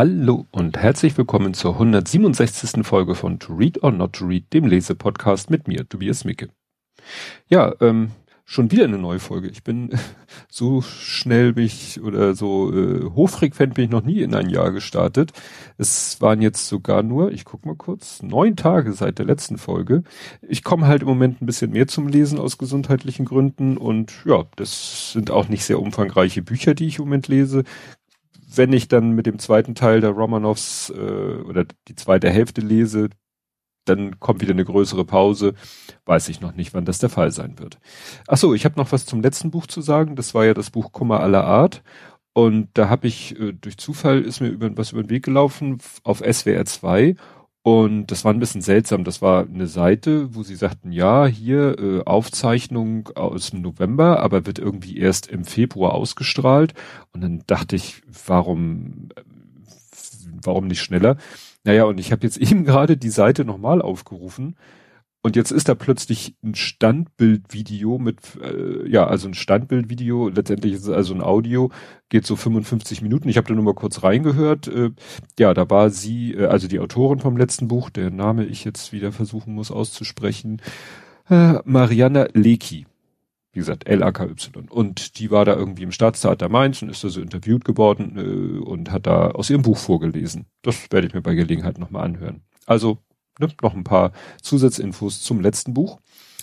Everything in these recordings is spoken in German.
Hallo und herzlich willkommen zur 167. Folge von To Read or Not to Read, dem Lesepodcast mit mir, Tobias Micke. Ja, ähm, schon wieder eine neue Folge. Ich bin so schnell mich oder so äh, hochfrequent bin ich noch nie in ein Jahr gestartet. Es waren jetzt sogar nur, ich guck mal kurz, neun Tage seit der letzten Folge. Ich komme halt im Moment ein bisschen mehr zum Lesen aus gesundheitlichen Gründen und ja, das sind auch nicht sehr umfangreiche Bücher, die ich im Moment lese wenn ich dann mit dem zweiten Teil der Romanovs äh, oder die zweite Hälfte lese, dann kommt wieder eine größere Pause. Weiß ich noch nicht, wann das der Fall sein wird. Ach so, ich habe noch was zum letzten Buch zu sagen. Das war ja das Buch Kummer aller Art. Und da habe ich, äh, durch Zufall ist mir über, was über den Weg gelaufen auf SWR 2 und das war ein bisschen seltsam. Das war eine Seite, wo sie sagten, ja, hier äh, Aufzeichnung aus dem November, aber wird irgendwie erst im Februar ausgestrahlt. Und dann dachte ich, warum, warum nicht schneller? Naja, und ich habe jetzt eben gerade die Seite nochmal aufgerufen und jetzt ist da plötzlich ein Standbildvideo mit, äh, ja, also ein Standbildvideo, letztendlich ist es also ein Audio, geht so 55 Minuten. Ich habe da nur mal kurz reingehört. Äh, ja, da war sie, äh, also die Autorin vom letzten Buch, der Name ich jetzt wieder versuchen muss auszusprechen, äh, Mariana Leki. Wie gesagt, L-A-K-Y. Und die war da irgendwie im Staatstheater Mainz und ist da so interviewt geworden äh, und hat da aus ihrem Buch vorgelesen. Das werde ich mir bei Gelegenheit nochmal anhören. Also ne, noch ein paar Zusatzinfos zum letzten Buch.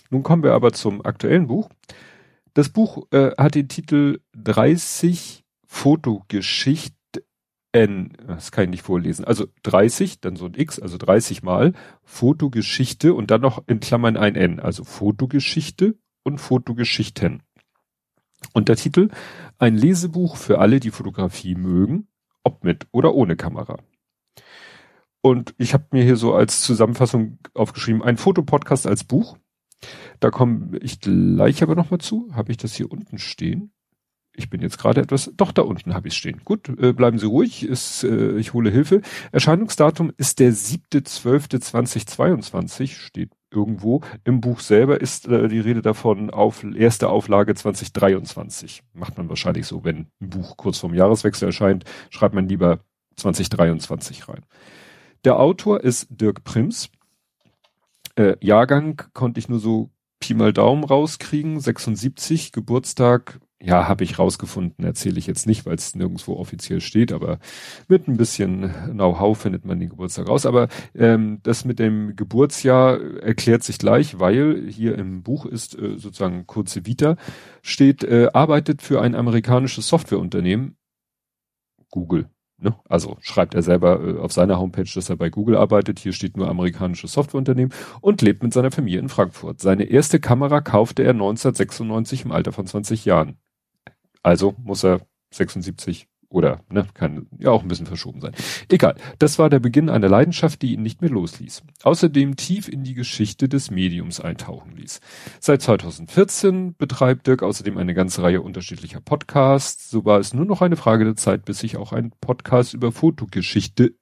Nun kommen wir aber zum aktuellen Buch. Das Buch äh, hat den Titel 30 Fotogeschichten. Das kann ich nicht vorlesen. Also 30, dann so ein X, also 30 mal Fotogeschichte und dann noch in Klammern ein N. Also Fotogeschichte und Fotogeschichten. Und der Titel Ein Lesebuch für alle, die Fotografie mögen, ob mit oder ohne Kamera. Und ich habe mir hier so als Zusammenfassung aufgeschrieben, ein Fotopodcast als Buch. Da komme ich gleich aber nochmal zu. Habe ich das hier unten stehen? Ich bin jetzt gerade etwas, doch da unten habe ich es stehen. Gut, äh, bleiben Sie ruhig, ist, äh, ich hole Hilfe. Erscheinungsdatum ist der 7.12.2022, steht irgendwo. Im Buch selber ist äh, die Rede davon auf erste Auflage 2023. Macht man wahrscheinlich so, wenn ein Buch kurz vorm Jahreswechsel erscheint, schreibt man lieber 2023 rein. Der Autor ist Dirk Prims. Äh, Jahrgang konnte ich nur so Pi mal Daumen rauskriegen, 76, Geburtstag, ja, habe ich rausgefunden, erzähle ich jetzt nicht, weil es nirgendwo offiziell steht, aber mit ein bisschen Know-how findet man den Geburtstag raus. Aber ähm, das mit dem Geburtsjahr erklärt sich gleich, weil hier im Buch ist äh, sozusagen kurze Vita, steht, äh, arbeitet für ein amerikanisches Softwareunternehmen, Google. Ne? Also schreibt er selber äh, auf seiner Homepage, dass er bei Google arbeitet. Hier steht nur amerikanisches Softwareunternehmen und lebt mit seiner Familie in Frankfurt. Seine erste Kamera kaufte er 1996 im Alter von 20 Jahren. Also muss er 76 oder ne, kann ja auch ein bisschen verschoben sein. Egal, das war der Beginn einer Leidenschaft, die ihn nicht mehr losließ. Außerdem tief in die Geschichte des Mediums eintauchen ließ. Seit 2014 betreibt Dirk außerdem eine ganze Reihe unterschiedlicher Podcasts. So war es nur noch eine Frage der Zeit, bis sich auch ein Podcast über Fotogeschichte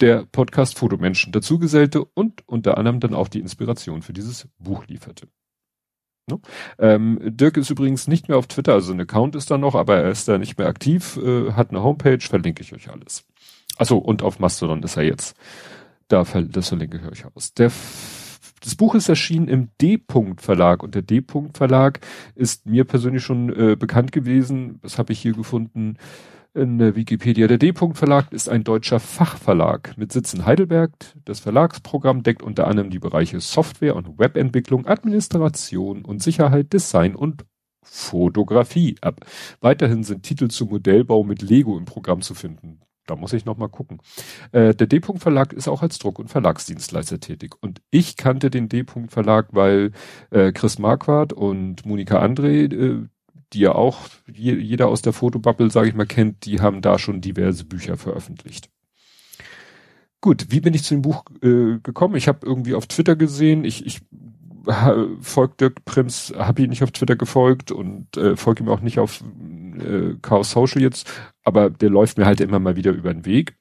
der Podcast Fotomenschen dazugesellte und unter anderem dann auch die Inspiration für dieses Buch lieferte. Ne? Ähm, Dirk ist übrigens nicht mehr auf Twitter, also ein Account ist da noch, aber er ist da nicht mehr aktiv, äh, hat eine Homepage, verlinke ich euch alles. Achso, und auf Mastodon ist er jetzt. Da, das verlinke ich euch aus. Der, das Buch ist erschienen im D-Punkt Verlag und der D-Punkt Verlag ist mir persönlich schon äh, bekannt gewesen. Das habe ich hier gefunden in der Wikipedia. Der D-Punkt Verlag ist ein deutscher Fachverlag mit Sitz in Heidelberg. Das Verlagsprogramm deckt unter anderem die Bereiche Software und Webentwicklung, Administration und Sicherheit, Design und Fotografie ab. Weiterhin sind Titel zum Modellbau mit Lego im Programm zu finden. Da muss ich noch mal gucken. Äh, der D-Punkt Verlag ist auch als Druck- und Verlagsdienstleister tätig. Und ich kannte den D-Punkt Verlag, weil äh, Chris Marquardt und Monika André, äh, die ja auch je, jeder aus der Fotobubble, sage ich mal, kennt, die haben da schon diverse Bücher veröffentlicht. Gut, wie bin ich zu dem Buch äh, gekommen? Ich habe irgendwie auf Twitter gesehen, ich, ich folgt Dirk Prims, habe ihn nicht auf Twitter gefolgt und äh, folge ihm auch nicht auf äh, Chaos Social jetzt, aber der läuft mir halt immer mal wieder über den Weg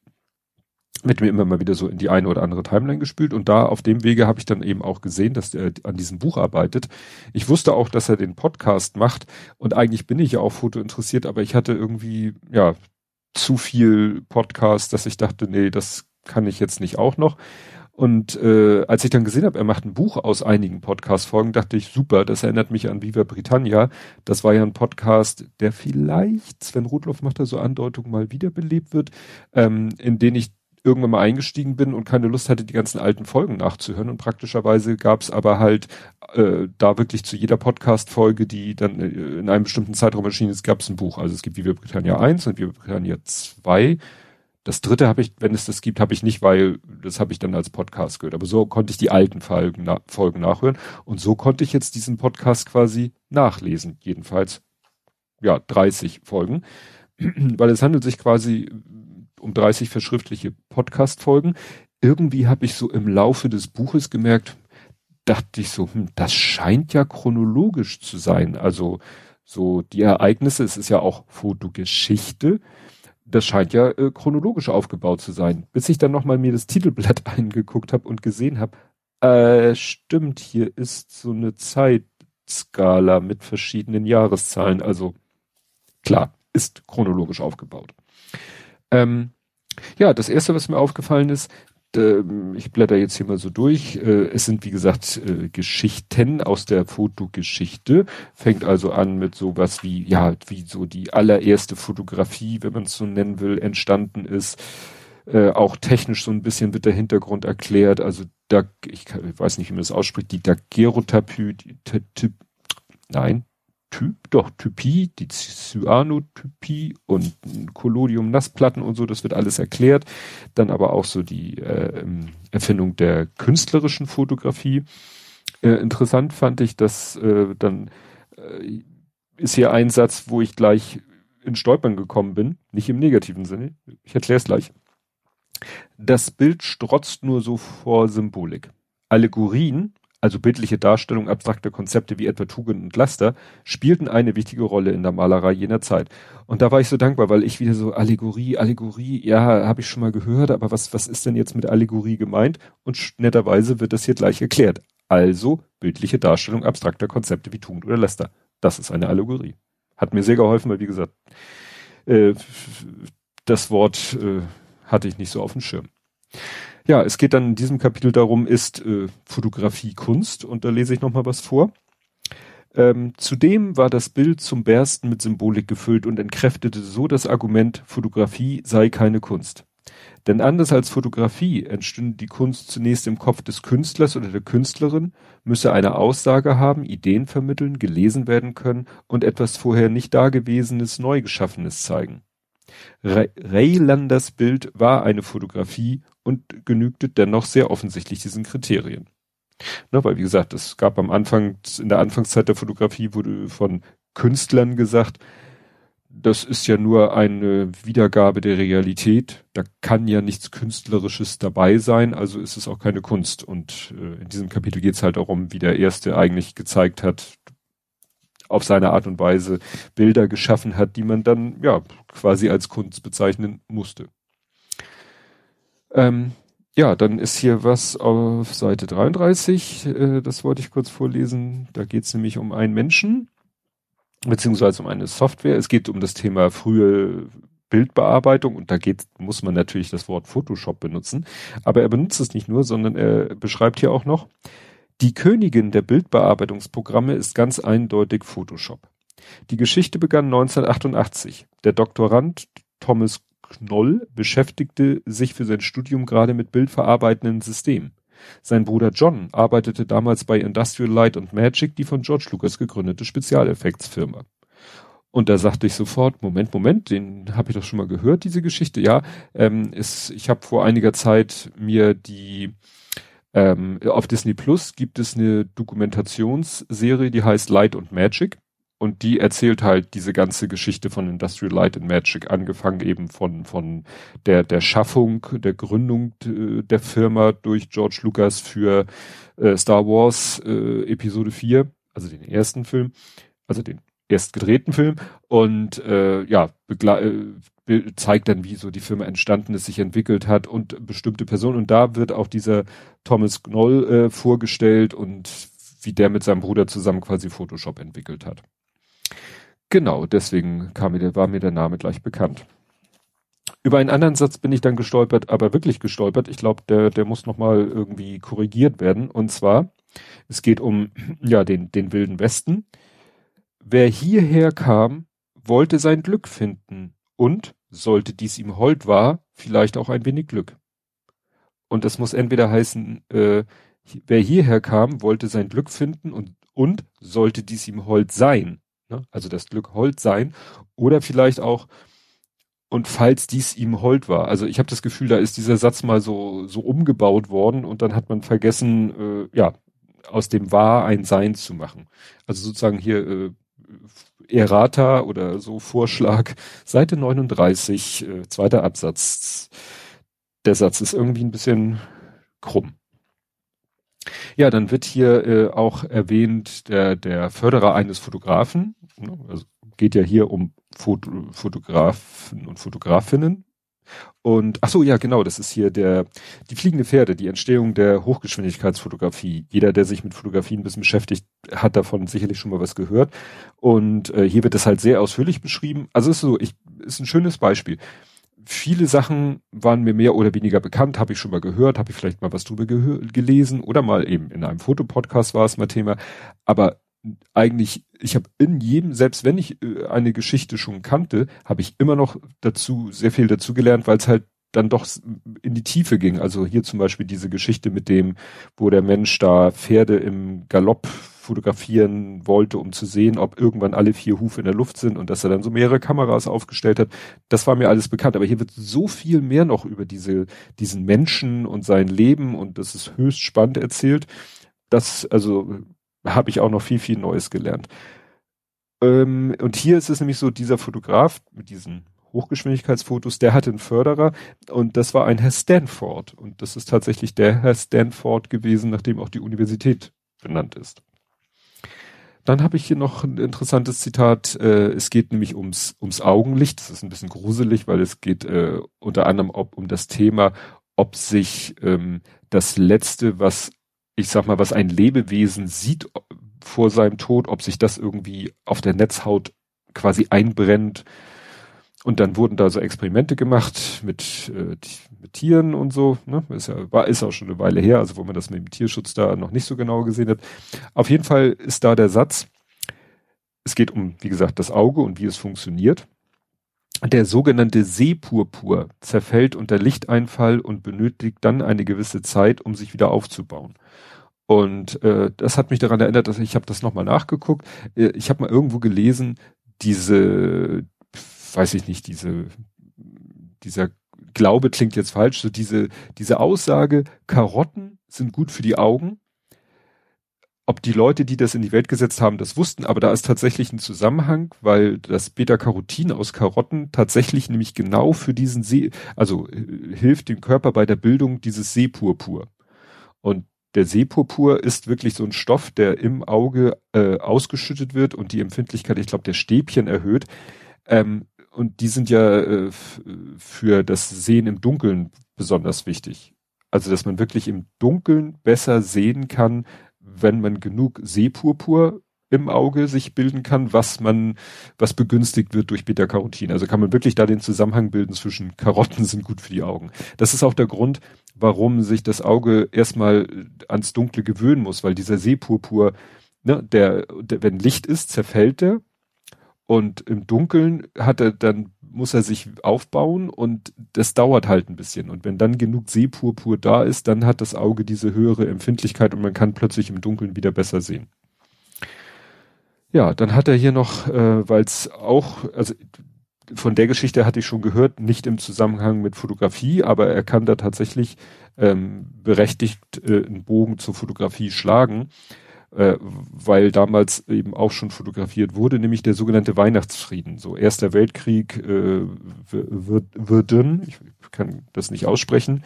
mit mir immer mal wieder so in die eine oder andere Timeline gespült und da auf dem Wege habe ich dann eben auch gesehen, dass er an diesem Buch arbeitet. Ich wusste auch, dass er den Podcast macht und eigentlich bin ich ja auch Foto interessiert, aber ich hatte irgendwie, ja, zu viel Podcast, dass ich dachte, nee, das kann ich jetzt nicht auch noch. Und äh, als ich dann gesehen habe, er macht ein Buch aus einigen Podcast-Folgen, dachte ich, super, das erinnert mich an Viva Britannia. Das war ja ein Podcast, der vielleicht, Sven Rudloff macht da so Andeutungen, mal wiederbelebt wird, ähm, in den ich irgendwann mal eingestiegen bin und keine Lust hatte, die ganzen alten Folgen nachzuhören. Und praktischerweise gab es aber halt äh, da wirklich zu jeder Podcast-Folge, die dann äh, in einem bestimmten Zeitraum erschienen ist, gab es ein Buch. Also es gibt Viva Britannia 1 und Viva Britannia 2. Das dritte habe ich, wenn es das gibt, habe ich nicht, weil das habe ich dann als Podcast gehört. Aber so konnte ich die alten Folgen, na, Folgen nachhören. Und so konnte ich jetzt diesen Podcast quasi nachlesen. Jedenfalls, ja, 30 Folgen. weil es handelt sich quasi um 30 verschriftliche Podcast-Folgen. Irgendwie habe ich so im Laufe des Buches gemerkt, dachte ich so, hm, das scheint ja chronologisch zu sein. Also so die Ereignisse, es ist ja auch Fotogeschichte, das scheint ja äh, chronologisch aufgebaut zu sein. Bis ich dann nochmal mir das Titelblatt eingeguckt habe und gesehen habe, äh, stimmt, hier ist so eine Zeitskala mit verschiedenen Jahreszahlen. Also klar, ist chronologisch aufgebaut. Ähm, ja, das erste, was mir aufgefallen ist, ich blätter jetzt hier mal so durch. Äh, es sind, wie gesagt, äh, Geschichten aus der Fotogeschichte. Fängt also an mit sowas wie, ja, wie so die allererste Fotografie, wenn man es so nennen will, entstanden ist. Äh, auch technisch so ein bisschen wird der Hintergrund erklärt. Also da, ich, ich weiß nicht, wie man das ausspricht, die Daguerreotypie, nein, Typ, doch, Typie, die Cyanotypie und Collodium-Nassplatten und so, das wird alles erklärt. Dann aber auch so die äh, Erfindung der künstlerischen Fotografie. Äh, interessant fand ich, dass äh, dann äh, ist hier ein Satz, wo ich gleich in Stolpern gekommen bin, nicht im negativen Sinne, ich erkläre es gleich. Das Bild strotzt nur so vor Symbolik. Allegorien also bildliche Darstellung abstrakter Konzepte wie etwa Tugend und Laster, spielten eine wichtige Rolle in der Malerei jener Zeit. Und da war ich so dankbar, weil ich wieder so Allegorie, Allegorie, ja, habe ich schon mal gehört, aber was, was ist denn jetzt mit Allegorie gemeint? Und netterweise wird das hier gleich erklärt. Also bildliche Darstellung abstrakter Konzepte wie Tugend oder Laster. Das ist eine Allegorie. Hat mir sehr geholfen, weil wie gesagt, äh, das Wort äh, hatte ich nicht so auf dem Schirm. Ja, es geht dann in diesem Kapitel darum, ist äh, Fotografie Kunst und da lese ich nochmal was vor. Ähm, zudem war das Bild zum Bersten mit Symbolik gefüllt und entkräftete so das Argument, Fotografie sei keine Kunst. Denn anders als Fotografie entstünde die Kunst zunächst im Kopf des Künstlers oder der Künstlerin, müsse eine Aussage haben, Ideen vermitteln, gelesen werden können und etwas vorher nicht Dagewesenes, Neugeschaffenes zeigen. Raylanders Bild war eine Fotografie und genügte dennoch sehr offensichtlich diesen Kriterien. Ne, weil wie gesagt, es gab am Anfang, in der Anfangszeit der Fotografie wurde von Künstlern gesagt, das ist ja nur eine Wiedergabe der Realität. Da kann ja nichts Künstlerisches dabei sein, also ist es auch keine Kunst. Und äh, in diesem Kapitel geht es halt darum, wie der Erste eigentlich gezeigt hat, auf seine Art und Weise Bilder geschaffen hat, die man dann ja quasi als Kunst bezeichnen musste. Ähm, ja, dann ist hier was auf Seite 33, äh, das wollte ich kurz vorlesen. Da geht es nämlich um einen Menschen, beziehungsweise um eine Software. Es geht um das Thema frühe Bildbearbeitung und da geht, muss man natürlich das Wort Photoshop benutzen. Aber er benutzt es nicht nur, sondern er beschreibt hier auch noch, die Königin der Bildbearbeitungsprogramme ist ganz eindeutig Photoshop. Die Geschichte begann 1988. Der Doktorand Thomas Knoll beschäftigte sich für sein Studium gerade mit bildverarbeitenden Systemen. Sein Bruder John arbeitete damals bei Industrial Light and Magic, die von George Lucas gegründete Spezialeffektsfirma. Und da sagte ich sofort, Moment, Moment, den habe ich doch schon mal gehört, diese Geschichte. Ja, ähm, ist, ich habe vor einiger Zeit mir die ähm, auf Disney Plus gibt es eine Dokumentationsserie, die heißt Light und Magic. Und die erzählt halt diese ganze Geschichte von Industrial Light and Magic, angefangen eben von, von der, der Schaffung, der Gründung der Firma durch George Lucas für äh, Star Wars äh, Episode 4, also den ersten Film, also den erst gedrehten Film und äh, ja, äh, zeigt dann, wie so die Firma entstanden ist, sich entwickelt hat und bestimmte Personen. Und da wird auch dieser Thomas Knoll äh, vorgestellt und wie der mit seinem Bruder zusammen quasi Photoshop entwickelt hat. Genau, deswegen kam mir, war mir der Name gleich bekannt. Über einen anderen Satz bin ich dann gestolpert, aber wirklich gestolpert. Ich glaube, der, der muss nochmal irgendwie korrigiert werden. Und zwar, es geht um, ja, den, den Wilden Westen. Wer hierher kam, wollte sein Glück finden und, sollte dies ihm hold war, vielleicht auch ein wenig Glück. Und das muss entweder heißen, äh, wer hierher kam, wollte sein Glück finden und, und sollte dies ihm hold sein. Ne? Also das Glück hold sein. Oder vielleicht auch, und falls dies ihm hold war. Also ich habe das Gefühl, da ist dieser Satz mal so, so umgebaut worden und dann hat man vergessen, äh, ja, aus dem War ein Sein zu machen. Also sozusagen hier äh, Errata oder so Vorschlag, Seite 39, äh, zweiter Absatz. Der Satz ist irgendwie ein bisschen krumm. Ja, dann wird hier äh, auch erwähnt der, der Förderer eines Fotografen. Ne, also geht ja hier um Foto, Fotografen und Fotografinnen. Und ach so, ja, genau, das ist hier der die fliegende Pferde, die Entstehung der Hochgeschwindigkeitsfotografie. Jeder, der sich mit Fotografie ein bisschen beschäftigt, hat davon sicherlich schon mal was gehört. Und äh, hier wird es halt sehr ausführlich beschrieben. Also ist so, ich ist ein schönes Beispiel viele Sachen waren mir mehr oder weniger bekannt, habe ich schon mal gehört, habe ich vielleicht mal was drüber gelesen oder mal eben in einem Fotopodcast war es mal Thema. Aber eigentlich, ich habe in jedem, selbst wenn ich äh, eine Geschichte schon kannte, habe ich immer noch dazu sehr viel dazu gelernt, weil es halt dann doch in die Tiefe ging. Also hier zum Beispiel diese Geschichte mit dem, wo der Mensch da Pferde im Galopp fotografieren wollte, um zu sehen, ob irgendwann alle vier Hufe in der Luft sind und dass er dann so mehrere Kameras aufgestellt hat. Das war mir alles bekannt. Aber hier wird so viel mehr noch über diese, diesen Menschen und sein Leben und das ist höchst spannend erzählt. Das, also, habe ich auch noch viel, viel Neues gelernt. Ähm, und hier ist es nämlich so, dieser Fotograf mit diesen Hochgeschwindigkeitsfotos, der hatte einen Förderer und das war ein Herr Stanford. Und das ist tatsächlich der Herr Stanford gewesen, nachdem auch die Universität benannt ist. Dann habe ich hier noch ein interessantes Zitat. Äh, es geht nämlich ums, ums Augenlicht. Das ist ein bisschen gruselig, weil es geht äh, unter anderem ob, um das Thema, ob sich ähm, das Letzte, was ich sag mal, was ein Lebewesen sieht vor seinem Tod, ob sich das irgendwie auf der Netzhaut quasi einbrennt und dann wurden da so Experimente gemacht mit, äh, mit Tieren und so. Ne? Ist ja, war, ist auch schon eine Weile her, also wo man das mit dem Tierschutz da noch nicht so genau gesehen hat. Auf jeden Fall ist da der Satz, es geht um, wie gesagt, das Auge und wie es funktioniert. Der sogenannte Sehpurpur zerfällt unter Lichteinfall und benötigt dann eine gewisse Zeit, um sich wieder aufzubauen. Und äh, das hat mich daran erinnert, dass ich habe das nochmal nachgeguckt. Äh, ich habe mal irgendwo gelesen, diese weiß ich nicht, diese, dieser Glaube klingt jetzt falsch, so diese, diese Aussage, Karotten sind gut für die Augen. Ob die Leute, die das in die Welt gesetzt haben, das wussten, aber da ist tatsächlich ein Zusammenhang, weil das Beta-Carotin aus Karotten tatsächlich nämlich genau für diesen See, also äh, hilft dem Körper bei der Bildung dieses Seepurpur. Und der Seepurpur ist wirklich so ein Stoff, der im Auge äh, ausgeschüttet wird und die Empfindlichkeit, ich glaube, der Stäbchen erhöht. Ähm, und die sind ja äh, für das Sehen im Dunkeln besonders wichtig. Also, dass man wirklich im Dunkeln besser sehen kann, wenn man genug Sehpurpur im Auge sich bilden kann, was man, was begünstigt wird durch Beta-Carotin. Also kann man wirklich da den Zusammenhang bilden zwischen Karotten sind gut für die Augen. Das ist auch der Grund, warum sich das Auge erstmal ans Dunkle gewöhnen muss, weil dieser Sehpurpur, ne, der, der, wenn Licht ist, zerfällt der und im Dunkeln hat er dann, muss er sich aufbauen und das dauert halt ein bisschen. Und wenn dann genug Sehpurpur da ist, dann hat das Auge diese höhere Empfindlichkeit und man kann plötzlich im Dunkeln wieder besser sehen. Ja, dann hat er hier noch, äh, weil es auch, also von der Geschichte hatte ich schon gehört, nicht im Zusammenhang mit Fotografie, aber er kann da tatsächlich ähm, berechtigt äh, einen Bogen zur Fotografie schlagen äh, weil damals eben auch schon fotografiert wurde, nämlich der sogenannte Weihnachtsfrieden. So Erster Weltkrieg äh, dünn, ich kann das nicht aussprechen.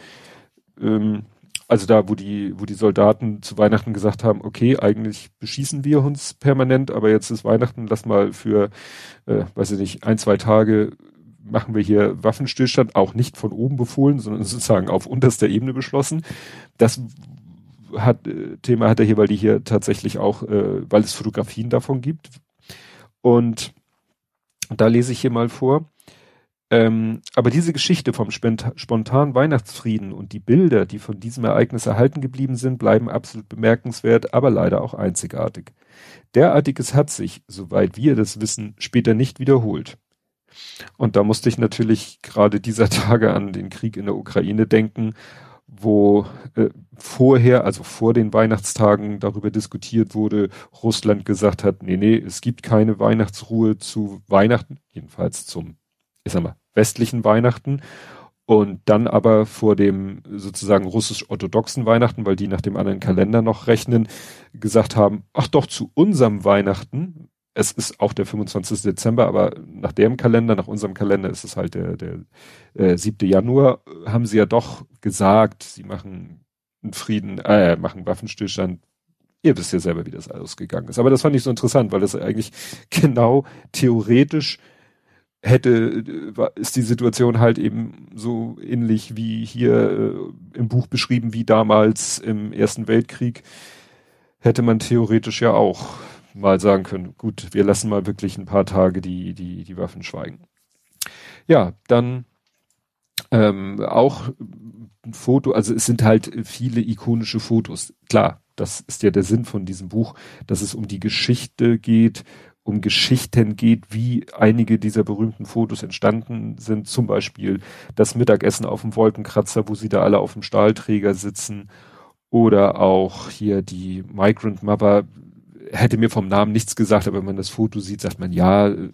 Ähm, also da, wo die, wo die Soldaten zu Weihnachten gesagt haben, okay, eigentlich beschießen wir uns permanent, aber jetzt ist Weihnachten, lass mal für, äh, weiß ich nicht, ein, zwei Tage machen wir hier Waffenstillstand, auch nicht von oben befohlen, sondern sozusagen auf unterster Ebene beschlossen. Das hat, äh, Thema hat er hier, weil die hier tatsächlich auch, äh, weil es Fotografien davon gibt. Und da lese ich hier mal vor. Ähm, aber diese Geschichte vom spontanen Weihnachtsfrieden und die Bilder, die von diesem Ereignis erhalten geblieben sind, bleiben absolut bemerkenswert, aber leider auch einzigartig. Derartiges hat sich, soweit wir das wissen, später nicht wiederholt. Und da musste ich natürlich gerade dieser Tage an den Krieg in der Ukraine denken, wo äh, vorher, also vor den Weihnachtstagen darüber diskutiert wurde, Russland gesagt hat, nee, nee, es gibt keine Weihnachtsruhe zu Weihnachten, jedenfalls zum, ich sag mal, westlichen Weihnachten. Und dann aber vor dem sozusagen russisch-orthodoxen Weihnachten, weil die nach dem anderen Kalender noch rechnen, gesagt haben, ach doch, zu unserem Weihnachten, es ist auch der 25. Dezember, aber nach dem Kalender, nach unserem Kalender ist es halt der, der äh, 7. Januar, haben sie ja doch gesagt, sie machen einen Frieden, äh, machen Waffenstillstand. Ihr wisst ja selber, wie das ausgegangen ist. Aber das fand ich so interessant, weil das eigentlich genau theoretisch hätte, ist die Situation halt eben so ähnlich wie hier äh, im Buch beschrieben, wie damals im Ersten Weltkrieg, hätte man theoretisch ja auch mal sagen können, gut, wir lassen mal wirklich ein paar Tage die, die, die Waffen schweigen. Ja, dann ähm, auch ein Foto, also es sind halt viele ikonische Fotos. Klar, das ist ja der Sinn von diesem Buch, dass es um die Geschichte geht, um Geschichten geht, wie einige dieser berühmten Fotos entstanden sind. Zum Beispiel das Mittagessen auf dem Wolkenkratzer, wo sie da alle auf dem Stahlträger sitzen. Oder auch hier die Migrant Mother, hätte mir vom Namen nichts gesagt, aber wenn man das Foto sieht, sagt man, ja, äh,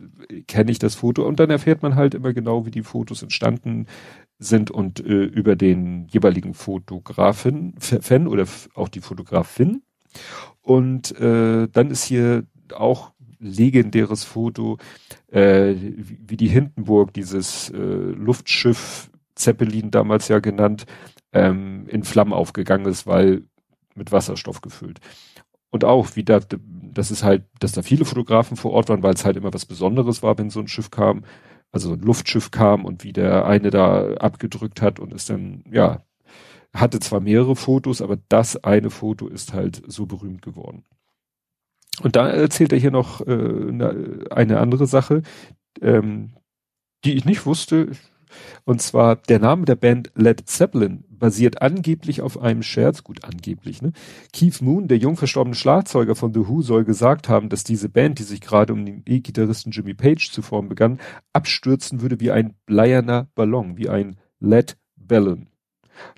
kenne ich das Foto. Und dann erfährt man halt immer genau, wie die Fotos entstanden sind und äh, über den jeweiligen Fotografen, Fan oder auch die Fotografin. Und äh, dann ist hier auch legendäres Foto, äh, wie, die Hindenburg, dieses äh, Luftschiff Zeppelin damals ja genannt, ähm, in Flammen aufgegangen ist, weil mit Wasserstoff gefüllt und auch wie da, das ist halt, dass da viele Fotografen vor Ort waren, weil es halt immer was Besonderes war, wenn so ein Schiff kam, also ein Luftschiff kam und wie der eine da abgedrückt hat und ist dann, ja, hatte zwar mehrere Fotos, aber das eine Foto ist halt so berühmt geworden. Und da erzählt er hier noch äh, eine andere Sache, ähm, die ich nicht wusste. Und zwar der Name der Band Led Zeppelin basiert angeblich auf einem Scherz, gut angeblich, ne? Keith Moon, der jung verstorbene Schlagzeuger von The Who, soll gesagt haben, dass diese Band, die sich gerade um den E-Gitarristen Jimmy Page zu formen begann, abstürzen würde wie ein bleierner Ballon, wie ein Led Ballon.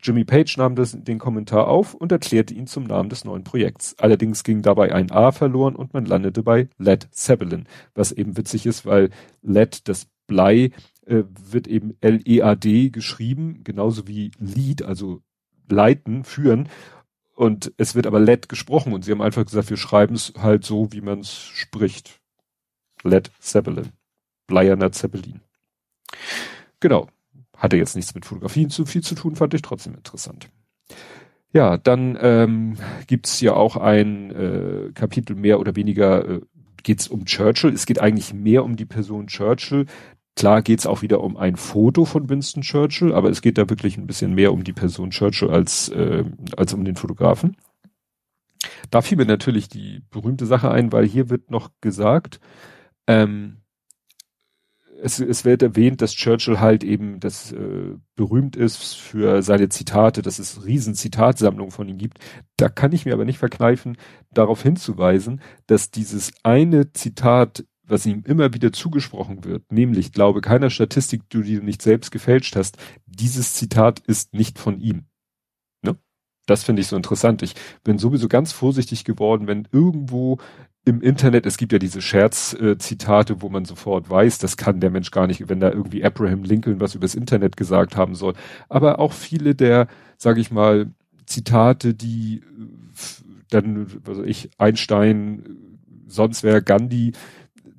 Jimmy Page nahm das, den Kommentar auf und erklärte ihn zum Namen des neuen Projekts. Allerdings ging dabei ein A verloren und man landete bei Led Zeppelin, was eben witzig ist, weil Led, das Blei, äh, wird eben L-E-A-D geschrieben, genauso wie Lead, also leiten, führen. Und es wird aber LED gesprochen und sie haben einfach gesagt, wir schreiben es halt so, wie man es spricht. LED Zeppelin. Bleierner Zeppelin. Genau. Hatte jetzt nichts mit Fotografien zu viel zu tun, fand ich trotzdem interessant. Ja, dann ähm, gibt es ja auch ein äh, Kapitel mehr oder weniger äh, geht es um Churchill. Es geht eigentlich mehr um die Person Churchill. Klar geht's auch wieder um ein Foto von Winston Churchill, aber es geht da wirklich ein bisschen mehr um die Person Churchill als, äh, als um den Fotografen. Da fiel mir natürlich die berühmte Sache ein, weil hier wird noch gesagt, ähm, es, es wird erwähnt, dass Churchill halt eben das äh, berühmt ist für seine Zitate, dass es riesen Zitatsammlungen von ihm gibt. Da kann ich mir aber nicht verkneifen, darauf hinzuweisen, dass dieses eine Zitat was ihm immer wieder zugesprochen wird, nämlich glaube keiner Statistik, die du nicht selbst gefälscht hast, dieses Zitat ist nicht von ihm. Ne? Das finde ich so interessant. Ich bin sowieso ganz vorsichtig geworden, wenn irgendwo im Internet, es gibt ja diese Scherz-Zitate, wo man sofort weiß, das kann der Mensch gar nicht, wenn da irgendwie Abraham Lincoln was übers Internet gesagt haben soll. Aber auch viele der, sage ich mal, Zitate, die dann, also ich, Einstein, sonst wer Gandhi,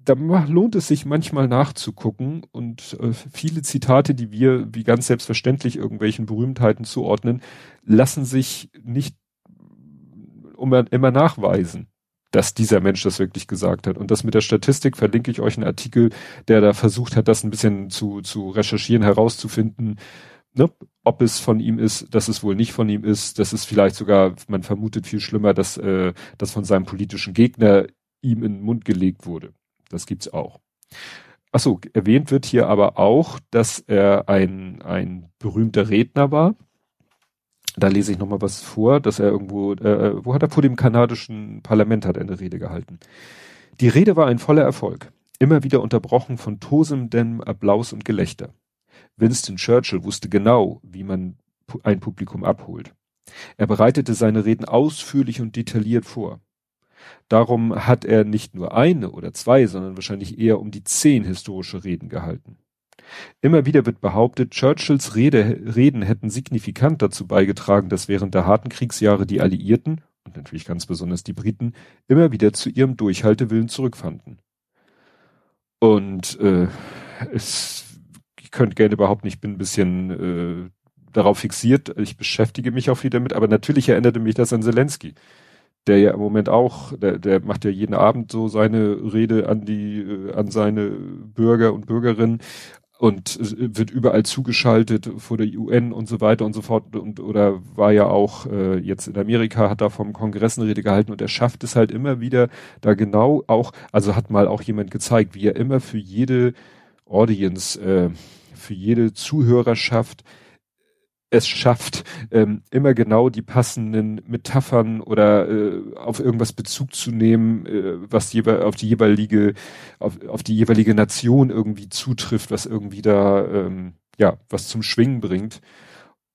da lohnt es sich manchmal nachzugucken und äh, viele Zitate, die wir wie ganz selbstverständlich irgendwelchen Berühmtheiten zuordnen, lassen sich nicht immer, immer nachweisen, dass dieser Mensch das wirklich gesagt hat. Und das mit der Statistik verlinke ich euch einen Artikel, der da versucht hat, das ein bisschen zu, zu recherchieren, herauszufinden, ne, ob es von ihm ist, dass es wohl nicht von ihm ist, dass es vielleicht sogar, man vermutet viel schlimmer, dass äh, das von seinem politischen Gegner ihm in den Mund gelegt wurde. Das gibt's auch. achso, erwähnt wird hier aber auch, dass er ein, ein berühmter Redner war. Da lese ich nochmal was vor, dass er irgendwo, äh, wo hat er vor dem kanadischen Parlament hat er eine Rede gehalten. Die Rede war ein voller Erfolg, immer wieder unterbrochen von tosendem Applaus und Gelächter. Winston Churchill wusste genau, wie man ein Publikum abholt. Er bereitete seine Reden ausführlich und detailliert vor. Darum hat er nicht nur eine oder zwei, sondern wahrscheinlich eher um die zehn historische Reden gehalten. Immer wieder wird behauptet, Churchills Rede, Reden hätten signifikant dazu beigetragen, dass während der harten Kriegsjahre die Alliierten und natürlich ganz besonders die Briten immer wieder zu ihrem Durchhaltewillen zurückfanden. Und äh, es, ich könnte gerne behaupten, ich bin ein bisschen äh, darauf fixiert, ich beschäftige mich auch wieder damit, aber natürlich erinnerte mich das an Zelensky der ja im Moment auch, der, der macht ja jeden Abend so seine Rede an die, äh, an seine Bürger und Bürgerinnen und wird überall zugeschaltet vor der UN und so weiter und so fort. Und oder war ja auch äh, jetzt in Amerika hat da vom Kongress eine Rede gehalten und er schafft es halt immer wieder da genau auch also hat mal auch jemand gezeigt wie er immer für jede Audience äh, für jede Zuhörerschaft es schafft, ähm, immer genau die passenden Metaphern oder äh, auf irgendwas Bezug zu nehmen, äh, was auf die jeweilige, auf, auf die jeweilige Nation irgendwie zutrifft, was irgendwie da ähm, ja was zum Schwingen bringt.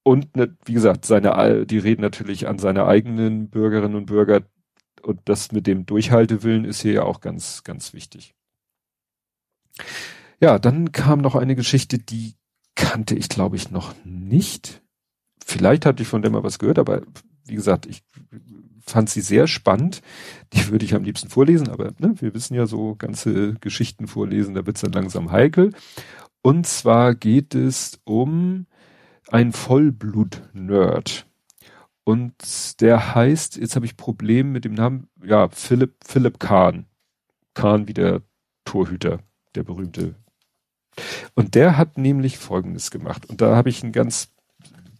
Und ne, wie gesagt, seine die reden natürlich an seine eigenen Bürgerinnen und Bürger und das mit dem Durchhaltewillen ist hier ja auch ganz, ganz wichtig. Ja, dann kam noch eine Geschichte, die kannte ich glaube ich noch nicht vielleicht hatte ich von der mal was gehört, aber wie gesagt, ich fand sie sehr spannend. Die würde ich am liebsten vorlesen, aber ne, wir wissen ja so ganze Geschichten vorlesen, da wird's dann langsam heikel. Und zwar geht es um ein Vollblut-Nerd. Und der heißt, jetzt habe ich Probleme mit dem Namen, ja, Philipp, Philipp Kahn. Kahn wie der Torhüter, der berühmte. Und der hat nämlich Folgendes gemacht. Und da habe ich ein ganz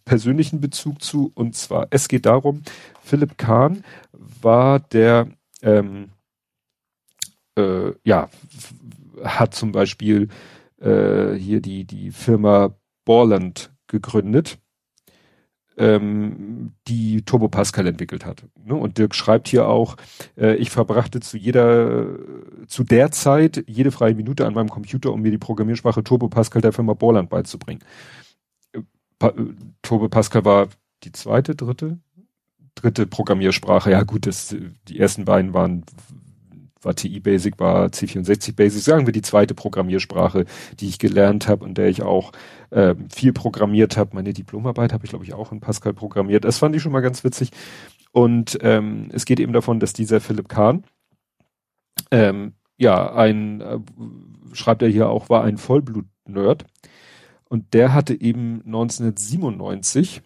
persönlichen Bezug zu. Und zwar, es geht darum, Philipp Kahn war der, ähm, äh, ja, hat zum Beispiel äh, hier die, die Firma Borland gegründet, ähm, die Turbo Pascal entwickelt hat. Ne? Und Dirk schreibt hier auch, äh, ich verbrachte zu jeder, zu der Zeit jede freie Minute an meinem Computer, um mir die Programmiersprache Turbo Pascal der Firma Borland beizubringen. Pa Turbo Pascal war die zweite, dritte, dritte Programmiersprache. Ja gut, das, die ersten beiden waren war TI Basic, war C64 Basic, sagen wir die zweite Programmiersprache, die ich gelernt habe und der ich auch äh, viel programmiert habe. Meine Diplomarbeit habe ich, glaube ich, auch in Pascal programmiert. Das fand ich schon mal ganz witzig. Und ähm, es geht eben davon, dass dieser Philipp Kahn, ähm, ja, ein, äh, schreibt er hier auch, war ein Vollblut-Nerd. Und der hatte eben 1997,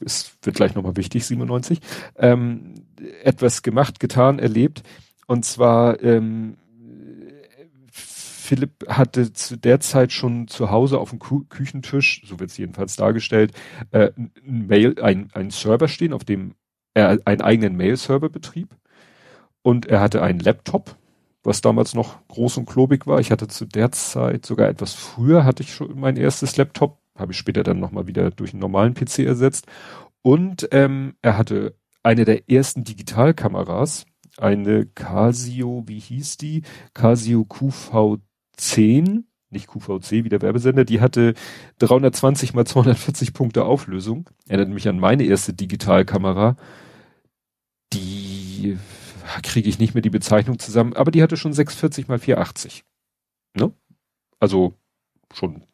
es wird gleich nochmal wichtig, 97, ähm, etwas gemacht, getan, erlebt. Und zwar, ähm, Philipp hatte zu der Zeit schon zu Hause auf dem Kü Küchentisch, so wird es jedenfalls dargestellt, äh, ein Mail, ein, ein Server stehen, auf dem er einen eigenen Mail-Server betrieb. Und er hatte einen Laptop, was damals noch groß und klobig war. Ich hatte zu der Zeit sogar etwas früher hatte ich schon mein erstes Laptop, habe ich später dann nochmal wieder durch einen normalen PC ersetzt. Und ähm, er hatte eine der ersten Digitalkameras, eine Casio, wie hieß die? Casio QV10, nicht QVC wie der Werbesender, die hatte 320 mal 240 Punkte Auflösung. Erinnert mich an meine erste Digitalkamera, die kriege ich nicht mehr die Bezeichnung zusammen, aber die hatte schon 640 mal 480. Ne? Also schon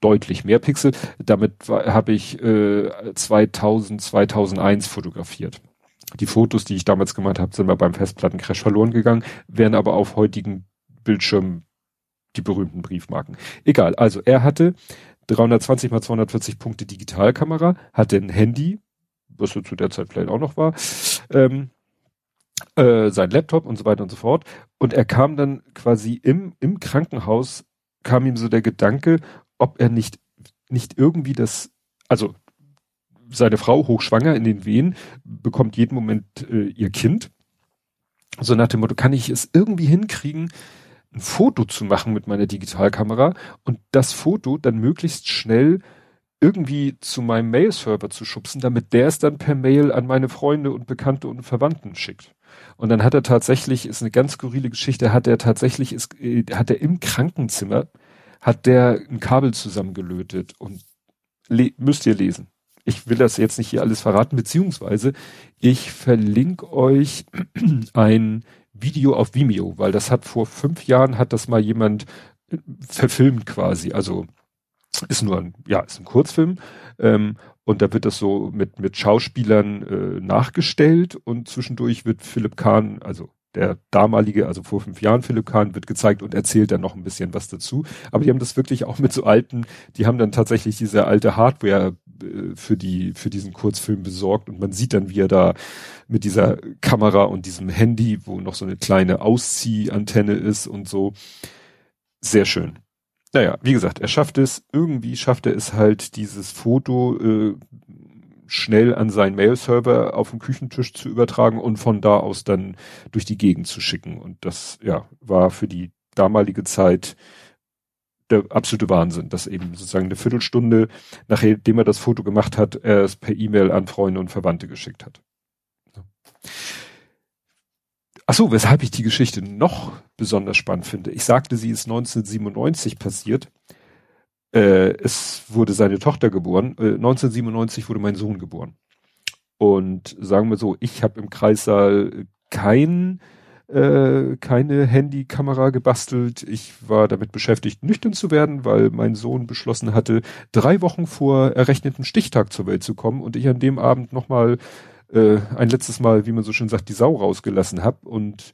deutlich mehr Pixel. Damit habe ich äh, 2000, 2001 fotografiert. Die Fotos, die ich damals gemacht habe, sind mal beim Festplattencrash verloren gegangen, wären aber auf heutigen Bildschirmen die berühmten Briefmarken. Egal, also er hatte 320 mal 240 Punkte Digitalkamera, hatte ein Handy, was so zu der Zeit vielleicht auch noch war, ähm, äh, sein Laptop und so weiter und so fort. Und er kam dann quasi im, im Krankenhaus, kam ihm so der Gedanke, ob er nicht, nicht irgendwie das, also seine Frau hochschwanger in den Wehen, bekommt jeden Moment äh, ihr Kind. So nach dem Motto, kann ich es irgendwie hinkriegen, ein Foto zu machen mit meiner Digitalkamera und das Foto dann möglichst schnell irgendwie zu meinem Mail-Server zu schubsen, damit der es dann per Mail an meine Freunde und Bekannte und Verwandten schickt. Und dann hat er tatsächlich, ist eine ganz skurrile Geschichte, hat er tatsächlich, ist, äh, hat er im Krankenzimmer, hat der ein Kabel zusammengelötet und müsst ihr lesen. Ich will das jetzt nicht hier alles verraten, beziehungsweise ich verlinke euch ein Video auf Vimeo, weil das hat vor fünf Jahren hat das mal jemand äh, verfilmt quasi. Also ist nur ein, ja, ist ein Kurzfilm. Ähm, und da wird das so mit, mit Schauspielern äh, nachgestellt und zwischendurch wird Philipp Kahn, also der damalige, also vor fünf Jahren Philipp Kahn, wird gezeigt und erzählt dann noch ein bisschen was dazu. Aber die haben das wirklich auch mit so alten, die haben dann tatsächlich diese alte Hardware äh, für die, für diesen Kurzfilm besorgt und man sieht dann, wie er da mit dieser Kamera und diesem Handy, wo noch so eine kleine Ausziehantenne ist und so. Sehr schön naja, wie gesagt, er schafft es, irgendwie schafft er es halt, dieses Foto äh, schnell an seinen Mail-Server auf dem Küchentisch zu übertragen und von da aus dann durch die Gegend zu schicken. Und das, ja, war für die damalige Zeit der absolute Wahnsinn, dass eben sozusagen eine Viertelstunde, nachdem er das Foto gemacht hat, er es per E-Mail an Freunde und Verwandte geschickt hat. Ach so, weshalb ich die Geschichte noch besonders spannend finde. Ich sagte, sie ist 1997 passiert. Äh, es wurde seine Tochter geboren. Äh, 1997 wurde mein Sohn geboren. Und sagen wir so, ich habe im Kreissaal kein, äh, keine Handykamera gebastelt. Ich war damit beschäftigt, nüchtern zu werden, weil mein Sohn beschlossen hatte, drei Wochen vor errechneten Stichtag zur Welt zu kommen und ich an dem Abend nochmal äh, ein letztes Mal, wie man so schön sagt, die Sau rausgelassen habe und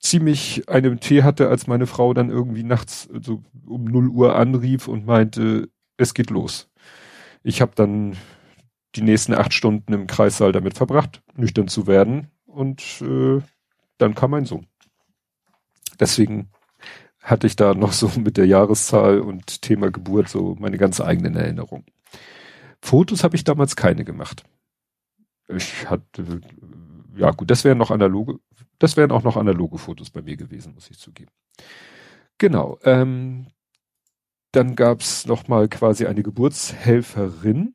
ziemlich einen Tee hatte, als meine Frau dann irgendwie nachts so um 0 Uhr anrief und meinte, es geht los. Ich habe dann die nächsten acht Stunden im Kreissaal damit verbracht, nüchtern zu werden und äh, dann kam mein Sohn. Deswegen hatte ich da noch so mit der Jahreszahl und Thema Geburt so meine ganz eigenen Erinnerungen. Fotos habe ich damals keine gemacht. Ich hatte, ja gut, das wären noch analoge, das wären auch noch analoge Fotos bei mir gewesen, muss ich zugeben. Genau. Ähm, dann gab's noch mal quasi eine Geburtshelferin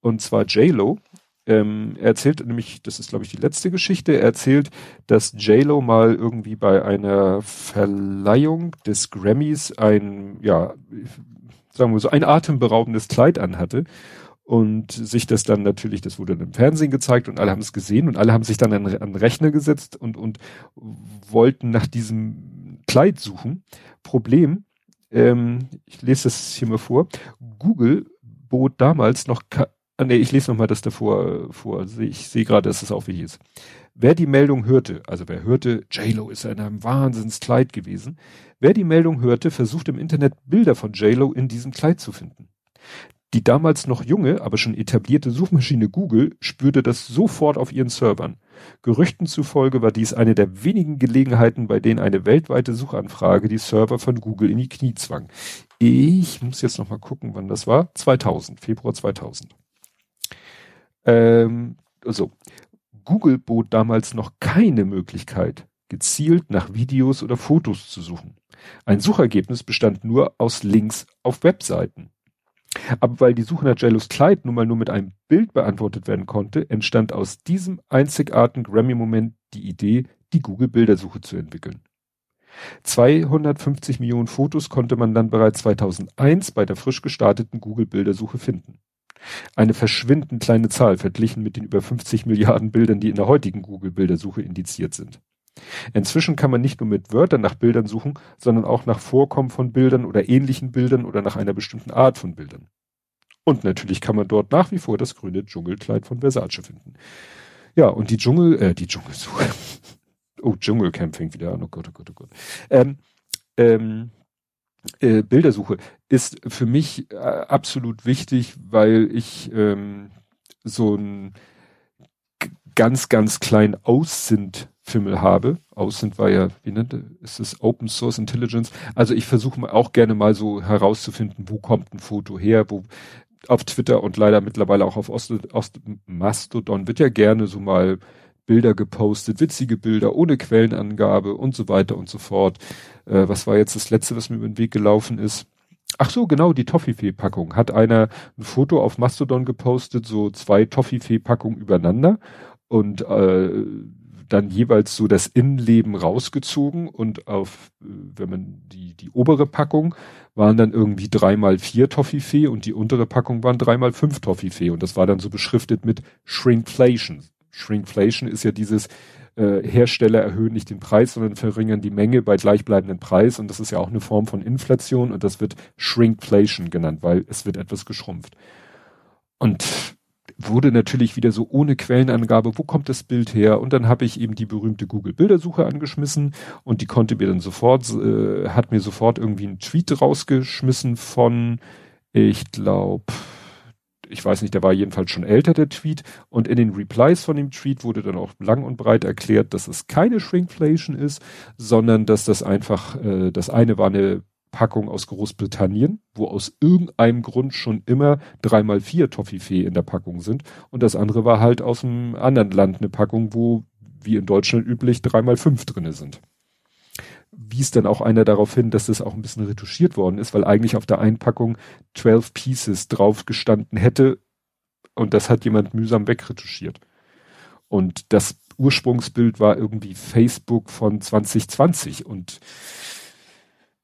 und zwar J-Lo. Ähm, er erzählt nämlich, das ist glaube ich die letzte Geschichte, er erzählt, dass J-Lo mal irgendwie bei einer Verleihung des Grammys ein, ja, sagen wir so, ein atemberaubendes Kleid anhatte und sich das dann natürlich, das wurde dann im Fernsehen gezeigt und alle haben es gesehen und alle haben sich dann an, an Rechner gesetzt und, und wollten nach diesem Kleid suchen. Problem, ähm, ich lese das hier mal vor, Google bot damals noch, ah, nee, ich lese noch mal das davor vor, also ich sehe gerade, dass es auch wie ist. Wer die Meldung hörte, also wer hörte, JLo ist in einem Wahnsinnskleid gewesen, wer die Meldung hörte, versucht im Internet Bilder von JLo in diesem Kleid zu finden. Die damals noch junge, aber schon etablierte Suchmaschine Google spürte das sofort auf ihren Servern. Gerüchten zufolge war dies eine der wenigen Gelegenheiten, bei denen eine weltweite Suchanfrage die Server von Google in die Knie zwang. Ich muss jetzt noch mal gucken, wann das war. 2000, Februar 2000. Ähm, also, Google bot damals noch keine Möglichkeit, gezielt nach Videos oder Fotos zu suchen. Ein Suchergebnis bestand nur aus Links auf Webseiten. Aber weil die Suche nach Jellos Kleid nun mal nur mit einem Bild beantwortet werden konnte, entstand aus diesem einzigartigen Grammy-Moment die Idee, die Google-Bildersuche zu entwickeln. 250 Millionen Fotos konnte man dann bereits 2001 bei der frisch gestarteten Google-Bildersuche finden. Eine verschwindend kleine Zahl verglichen mit den über 50 Milliarden Bildern, die in der heutigen Google-Bildersuche indiziert sind. Inzwischen kann man nicht nur mit Wörtern nach Bildern suchen, sondern auch nach Vorkommen von Bildern oder ähnlichen Bildern oder nach einer bestimmten Art von Bildern. Und natürlich kann man dort nach wie vor das grüne Dschungelkleid von Versace finden. Ja, und die Dschungel, äh, die Dschungelsuche. oh, Dschungelcamping wieder an. Oh Gott, oh Gott, oh Gott. Ähm, ähm, äh, Bildersuche ist für mich äh, absolut wichtig, weil ich ähm, so ein ganz, ganz klein Aussind Fimmel habe. Aussind war ja, wie nennt ist es Open Source Intelligence? Also ich versuche auch gerne mal so herauszufinden, wo kommt ein Foto her, wo auf Twitter und leider mittlerweile auch auf Ost, Ost Mastodon wird ja gerne so mal Bilder gepostet, witzige Bilder ohne Quellenangabe und so weiter und so fort. Äh, was war jetzt das letzte, was mir über den Weg gelaufen ist? Ach so, genau, die Toffifee-Packung. Hat einer ein Foto auf Mastodon gepostet, so zwei Toffifee-Packungen übereinander und äh, dann jeweils so das Innenleben rausgezogen und auf, äh, wenn man die, die obere Packung waren dann irgendwie dreimal vier Toffifee und die untere Packung waren dreimal fünf Toffifee und das war dann so beschriftet mit Shrinkflation. Shrinkflation ist ja dieses, äh, Hersteller erhöhen nicht den Preis, sondern verringern die Menge bei gleichbleibenden Preis. Und das ist ja auch eine Form von Inflation und das wird Shrinkflation genannt, weil es wird etwas geschrumpft. Und wurde natürlich wieder so ohne Quellenangabe, wo kommt das Bild her? Und dann habe ich eben die berühmte Google Bildersuche angeschmissen und die konnte mir dann sofort, äh, hat mir sofort irgendwie einen Tweet rausgeschmissen von, ich glaube, ich weiß nicht, der war jedenfalls schon älter, der Tweet. Und in den Replies von dem Tweet wurde dann auch lang und breit erklärt, dass es keine Shrinkflation ist, sondern dass das einfach, äh, das eine war eine Packung aus Großbritannien, wo aus irgendeinem Grund schon immer dreimal vier Toffifee in der Packung sind. Und das andere war halt aus einem anderen Land eine Packung, wo, wie in Deutschland üblich, dreimal fünf drinne sind wies dann auch einer darauf hin, dass das auch ein bisschen retuschiert worden ist, weil eigentlich auf der Einpackung 12 Pieces drauf gestanden hätte und das hat jemand mühsam wegretuschiert. Und das Ursprungsbild war irgendwie Facebook von 2020 und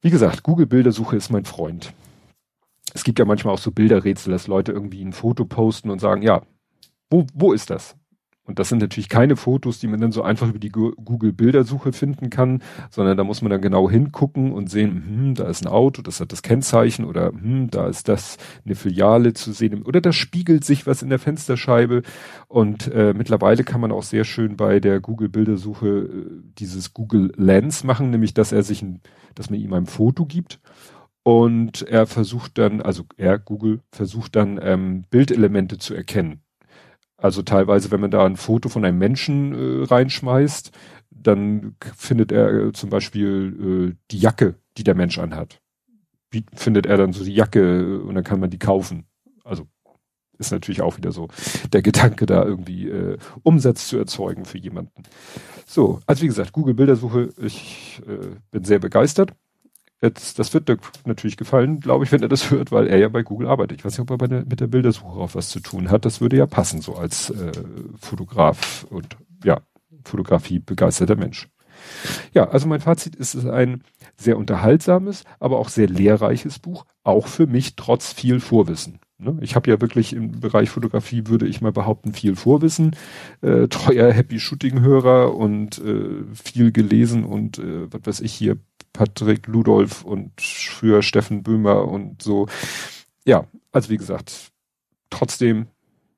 wie gesagt, Google Bildersuche ist mein Freund. Es gibt ja manchmal auch so Bilderrätsel, dass Leute irgendwie ein Foto posten und sagen, ja, wo, wo ist das? Und das sind natürlich keine Fotos, die man dann so einfach über die Google Bildersuche finden kann, sondern da muss man dann genau hingucken und sehen, hm, da ist ein Auto, das hat das Kennzeichen oder hm, da ist das eine Filiale zu sehen oder da spiegelt sich was in der Fensterscheibe. Und äh, mittlerweile kann man auch sehr schön bei der Google Bildersuche äh, dieses Google Lens machen, nämlich dass er sich ein, dass man ihm ein Foto gibt und er versucht dann, also er, Google, versucht dann ähm, Bildelemente zu erkennen. Also teilweise, wenn man da ein Foto von einem Menschen äh, reinschmeißt, dann findet er äh, zum Beispiel äh, die Jacke, die der Mensch anhat. Wie findet er dann so die Jacke äh, und dann kann man die kaufen. Also ist natürlich auch wieder so der Gedanke, da irgendwie äh, Umsatz zu erzeugen für jemanden. So, also wie gesagt, Google Bildersuche, ich äh, bin sehr begeistert. Jetzt, das wird Dirk natürlich gefallen, glaube ich, wenn er das hört, weil er ja bei Google arbeitet. Ich weiß nicht, ob er der, mit der Bildersuche auch was zu tun hat. Das würde ja passen, so als äh, Fotograf und ja, Fotografie begeisterter Mensch. Ja, also mein Fazit ist es ein sehr unterhaltsames, aber auch sehr lehrreiches Buch, auch für mich trotz viel Vorwissen. Ne? Ich habe ja wirklich im Bereich Fotografie, würde ich mal behaupten, viel Vorwissen, äh, treuer Happy Shooting Hörer und äh, viel gelesen und äh, was weiß ich hier Patrick Ludolf und früher Steffen Böhmer und so. Ja, also wie gesagt, trotzdem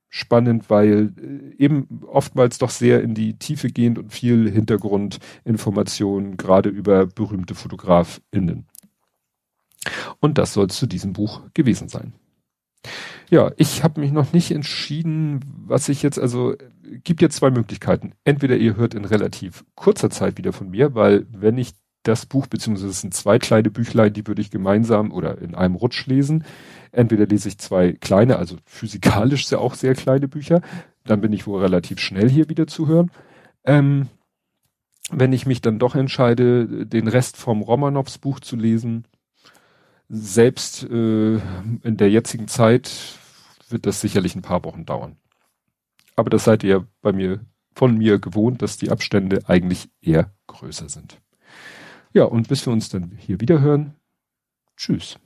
spannend, weil äh, eben oftmals doch sehr in die Tiefe gehend und viel Hintergrundinformationen, gerade über berühmte FotografInnen. Und das soll es zu diesem Buch gewesen sein. Ja, ich habe mich noch nicht entschieden, was ich jetzt, also gibt jetzt zwei Möglichkeiten. Entweder ihr hört in relativ kurzer Zeit wieder von mir, weil wenn ich das Buch, beziehungsweise es sind zwei kleine Büchlein, die würde ich gemeinsam oder in einem Rutsch lesen. Entweder lese ich zwei kleine, also physikalisch sehr auch sehr kleine Bücher, dann bin ich wohl relativ schnell hier wieder zu hören. Ähm, wenn ich mich dann doch entscheide, den Rest vom Romanows Buch zu lesen, selbst äh, in der jetzigen Zeit wird das sicherlich ein paar Wochen dauern. Aber das seid ihr bei mir von mir gewohnt, dass die Abstände eigentlich eher größer sind. Ja, und bis wir uns dann hier wieder hören. Tschüss.